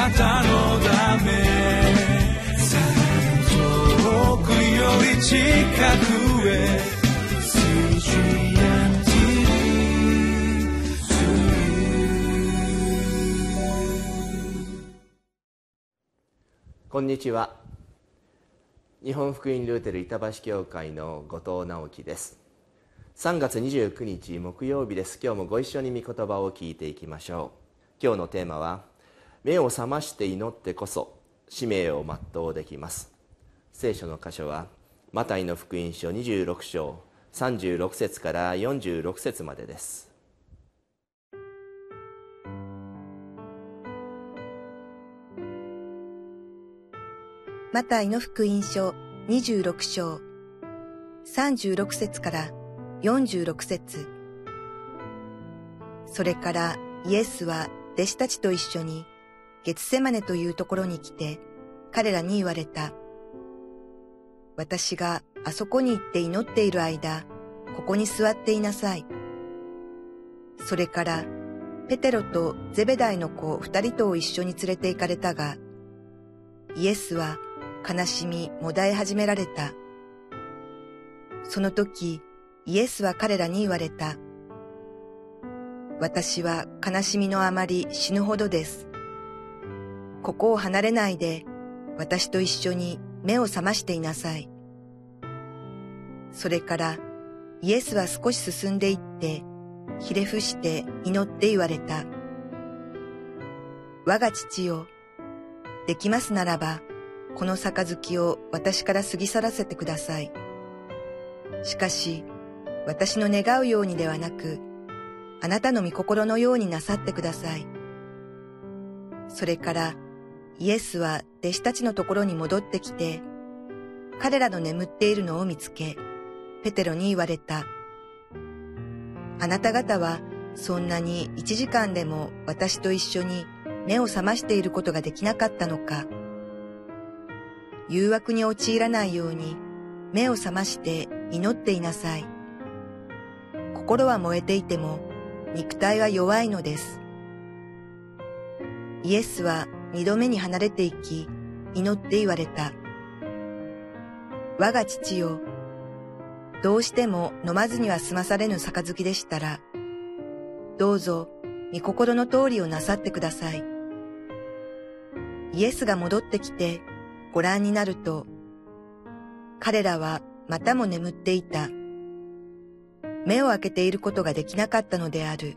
なたのため遠くより近くへこんにちは。日本福音ルーテル板橋教会の後藤直樹です。3月29日木曜日です。今日もご一緒に御言葉を聞いていきましょう。今日のテーマは目を覚まして祈ってこそ使命を全うできます。聖書の箇所はマタイの福音書26章36節から46節までです。マタイの福音書26章36節から46節。それからイエスは弟子たちと一緒にゲツセマネというところに来て彼らに言われた。私があそこに行って祈っている間、ここに座っていなさい。それからペテロとゼベダイの子二人とを一緒に連れて行かれたが、イエスは悲しみもだえ始められた。その時、イエスは彼らに言われた。私は悲しみのあまり死ぬほどです。ここを離れないで、私と一緒に目を覚ましていなさい。それから、イエスは少し進んでいって、ひれ伏して祈って言われた。我が父よ、できますならば、この杯を私から過ぎ去らせてください。しかし、私の願うようにではなく、あなたの御心のようになさってください。それから、イエスは弟子たちのところに戻ってきて、彼らの眠っているのを見つけ、ペテロに言われた。あなた方はそんなに一時間でも私と一緒に目を覚ましていることができなかったのか。誘惑に陥らないように目を覚まして祈っていなさい。心は燃えていても肉体は弱いのです。イエスは二度目に離れていき祈って言われた。我が父よ、どうしても飲まずには済まされぬ杯でしたら、どうぞ御心の通りをなさってください。イエスが戻ってきてご覧になると、彼らはまたも眠っていた。目を開けていることができなかったのである。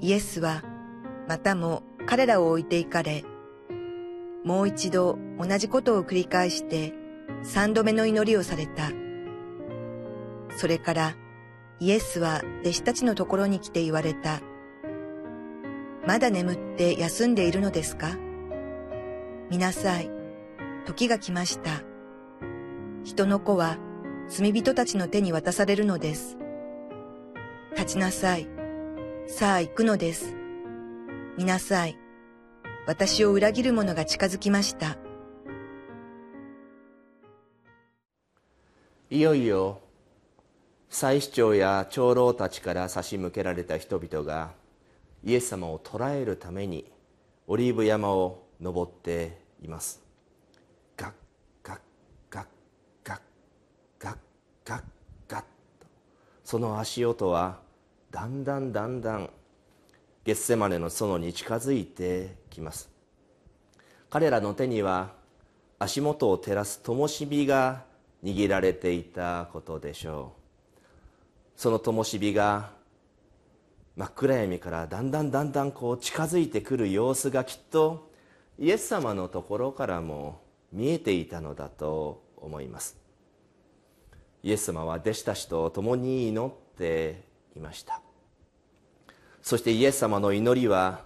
イエスはまたも彼らを置いていかれ、もう一度同じことを繰り返して三度目の祈りをされた。それからイエスは弟子たちのところに来て言われた。まだ眠って休んでいるのですか？見なさい。時が来ました。人の子は罪人たちの手に渡されるのです。立ちなさい。さあ行くのです。見なさい。私を裏切る者が近づきました。いよいよ祭司長や長老たちから差し向けられた人々がイエス様を捕らえるためにオリーブ山を登っていますガッガッガッガッガッガッガッとその足音はだんだんだんだんゲッセマネの園に近づいてきます。彼らの手には足元を照らす灯火が握られていたことでしょう。その灯火が真っ暗闇からだんだんだんだんこう近づいてくる様子がきっとイエス様のところからも見えていたのだと思います。イエス様は弟子たちと共に祈っていました。そしてイエス様の祈りは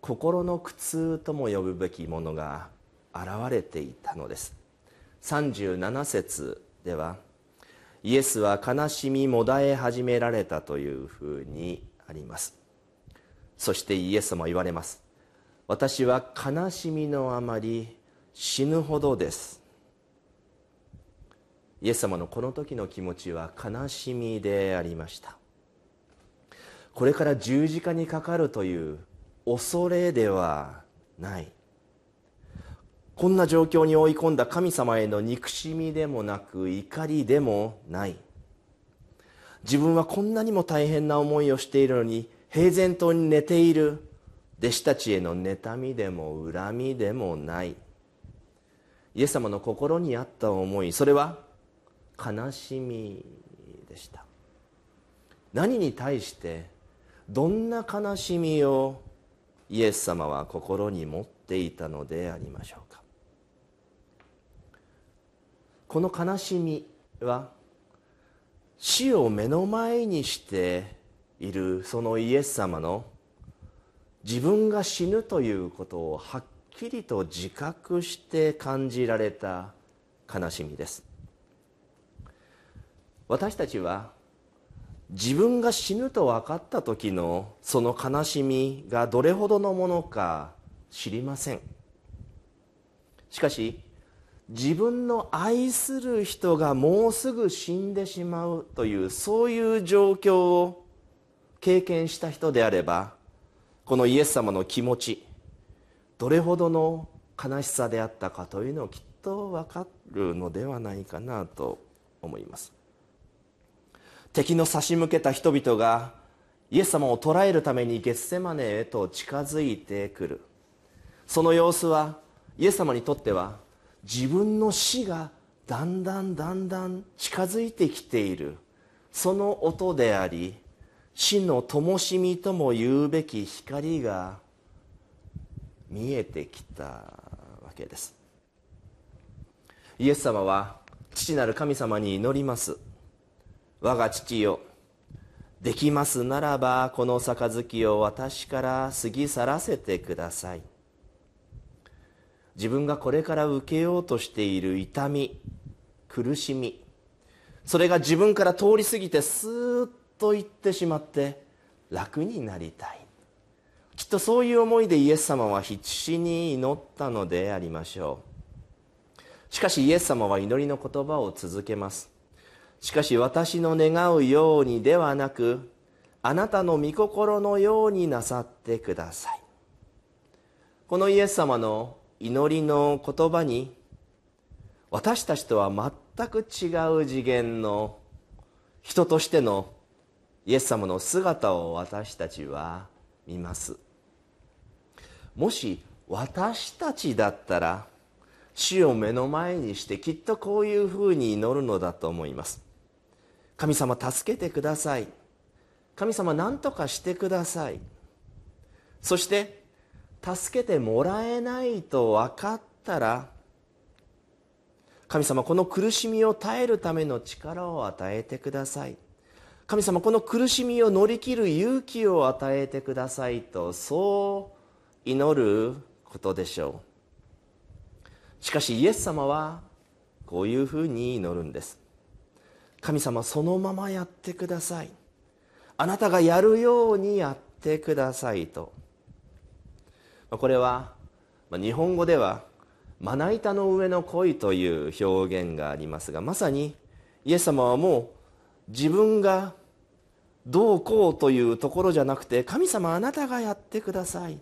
心の苦痛とも呼ぶべきものが現れていたのです。37節ではイエスは悲しみもだえ始められたというふうにあります。そしてイエス様言われます。私は悲しみのあまり死ぬほどです。イエス様のこの時の気持ちは悲しみでありました。これから十字架にかかるという恐れではない。こんな状況に追い込んだ神様への憎しみでもなく怒りでもない。自分はこんなにも大変な思いをしているのに平然と寝ている。弟子たちへの妬みでも恨みでもない。イエス様の心にあった思いそれは悲しみでした。何に対してどんな悲しみをイエス様は心に持っていたのでありましょうか？この悲しみは死を目の前にしているそのイエス様の自分が死ぬということをはっきりと自覚して感じられた悲しみです。私たちは自分が死ぬと分かった時のその悲しみがどれほどのものか知りません。しかし自分の愛する人がもうすぐ死んでしまうというそういう状況を経験した人であればこのイエス様の気持ちどれほどの悲しさであったかというのをきっと分かるのではないかなと思います。敵の差し向けた人々がイエス様を捕らえるためにゲッセマネへと近づいてくる。その様子はイエス様にとっては自分の死がだんだんだんだん近づいてきている。その音であり死の灯火とも言うべき光が見えてきたわけです。イエス様は父なる神様に祈ります。我が父よ。できますならばこの杯を私から過ぎ去らせてください。自分がこれから受けようとしている痛み苦しみそれが自分から通り過ぎてスーッと行ってしまって楽になりたい。きっとそういう思いでイエス様は必死に祈ったのでありましょう。しかしイエス様は祈りの言葉を続けます。しかし私の願うようにではなくあなたの御心のようになさってください。このイエス様の祈りの言葉に私たちとは全く違う次元の人としてのイエス様の姿を私たちは見ます。もし私たちだったら死を目の前にしてきっとこういうふうに祈るのだと思います。神様助けてください。神様何とかしてください。そして助けてもらえないと分かったら神様この苦しみを耐えるための力を与えてください。神様この苦しみを乗り切る勇気を与えてくださいとそう祈ることでしょう。しかしイエス様はこういうふうに祈るんです。神様そのままやってください。あなたがやるようにやってくださいと。これは日本語ではまな板の上の恋という表現がありますがまさにイエス様はもう自分がどうこうというところじゃなくて神様あなたがやってください。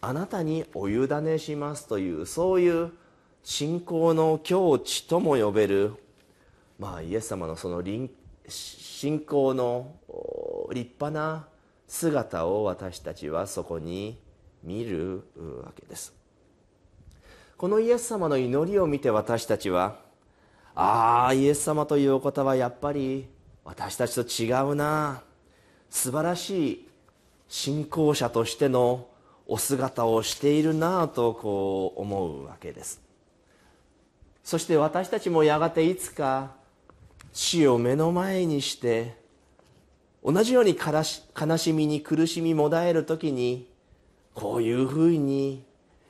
あなたにお委ねしますというそういう信仰の境地とも呼べる、まあ、イエス様のその信仰の立派な姿を私たちはそこに見るわけです。このイエス様の祈りを見て私たちはああイエス様というお方はやっぱり私たちと違うな。素晴らしい信仰者としてのお姿をしているなあとこう思うわけです。そして私たちもやがていつか死を目の前にして同じように悲しみに苦しみもだえる時にこういうふうに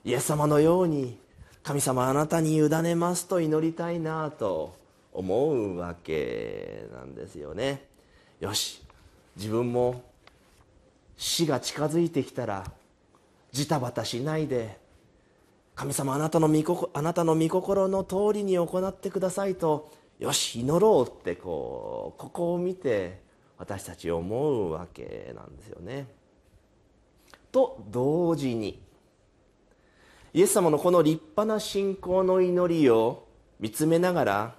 イエス様のように神様あなたに委ねますと祈りたいなと思うわけなんですよね。よし自分も死が近づいてきたらジタバタしないで神様あなたの御あなたの御心の通りに行ってくださいとよし祈ろうってこうここを見て私たち思うわけなんですよね。と同時にイエス様のこの立派な信仰の祈りを見つめながら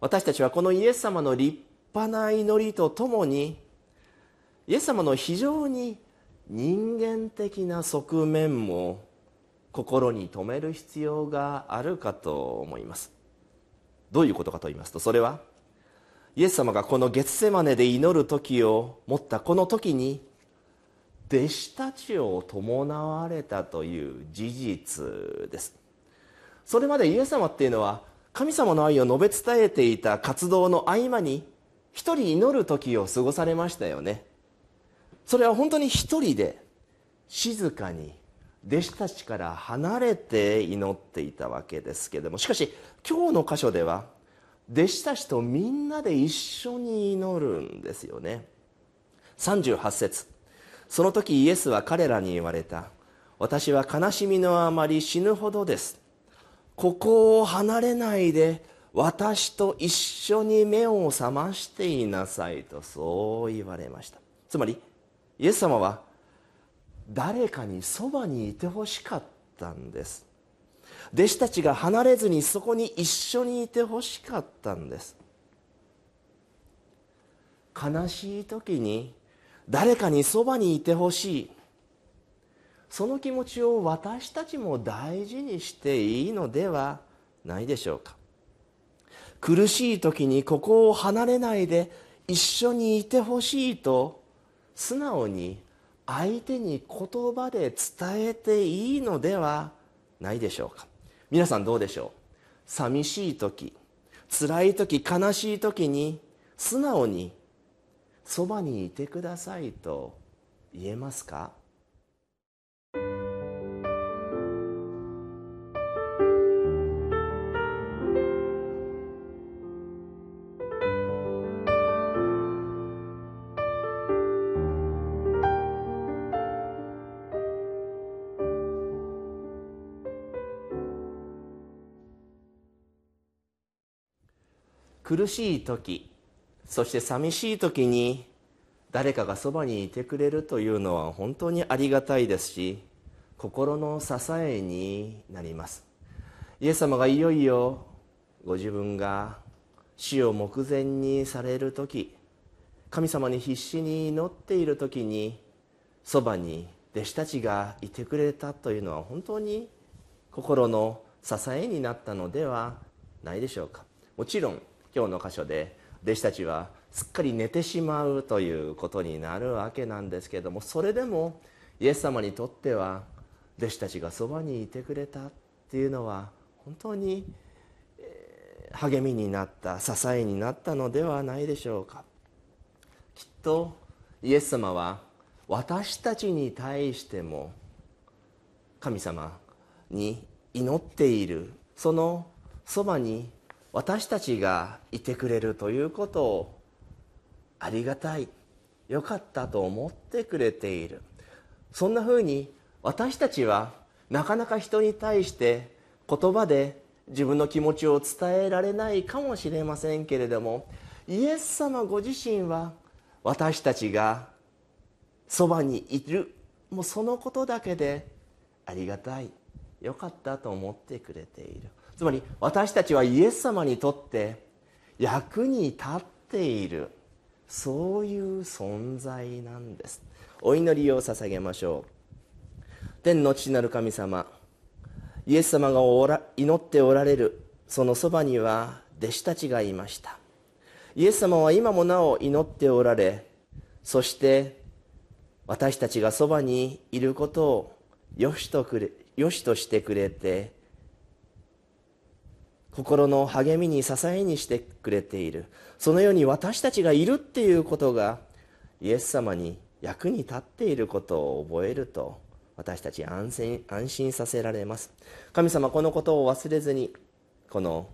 私たちはこのイエス様の立派な祈りとともにイエス様の非常に人間的な側面も心に留める必要があるかと思います。どういうことかと言いますとそれはイエス様がこのゲツセマネで祈る時を持ったこの時に弟子たちを伴われたという事実です。それまでイエス様っていうのは神様の愛を述べ伝えていた活動の合間に一人祈る時を過ごされましたよね。それは本当に一人で静かに弟子たちから離れて祈っていたわけですけれどもしかし今日の箇所では弟子たちとみんなで一緒に祈るんですよね。38節。その時イエスは彼らに言われた。私は悲しみのあまり死ぬほどです。ここを離れないで私と一緒に目を覚ましていなさいとそう言われました。つまりイエス様は誰かにそばにいてほしかったんです。弟子たちが離れずにそこに一緒にいてほしかったんです。悲しい時に誰かにそばにいてほしい。その気持ちを私たちも大事にしていいのではないでしょうか。苦しい時にここを離れないで一緒にいてほしいと素直に相手に言葉で伝えていいのではないでしょうか。皆さんどうでしょう？寂しい時辛い時悲しい時に素直にそばにいてくださいと言えますか？苦しい時そして寂しい時に誰かがそばにいてくれるというのは本当にありがたいですし心の支えになります。イエス様がいよいよご自分が死を目前にされる時神様に必死に祈っている時にそばに弟子たちがいてくれたというのは本当に心の支えになったのではないでしょうか。もちろん今日の箇所で弟子たちはすっかり寝てしまうということになるわけなんですけれどもそれでもイエス様にとっては弟子たちがそばにいてくれたっていうのは本当に励みになった支えになったのではないでしょうか。きっとイエス様は私たちに対しても神様に祈っているそのそばに私たちがいてくれるということをありがたい。よかったと思ってくれている。そんなふうに私たちはなかなか人に対して言葉で自分の気持ちを伝えられないかもしれませんけれどもイエス様ご自身は私たちがそばにいる。もうそのことだけでありがたい。よかったと思ってくれている。つまり私たちはイエス様にとって役に立っているそういう存在なんです。お祈りを捧げましょう。天の父なる神様イエス様がおら祈っておられるそのそばには弟子たちがいました。イエス様は今もなお祈っておられそして私たちがそばにいることをよしとくれよしとしてくれて心の励みに支えにしてくれている。そのように私たちがいるっていうことがイエス様に役に立っていることを覚えると私たち安心安心させられます。神様このことを忘れずにこの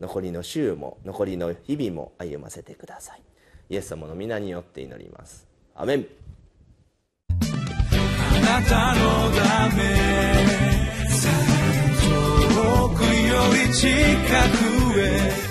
残りの週も残りの日々も歩ませてください。イエス様の皆によって祈ります。アメン。あなたのため。 요리 치카구에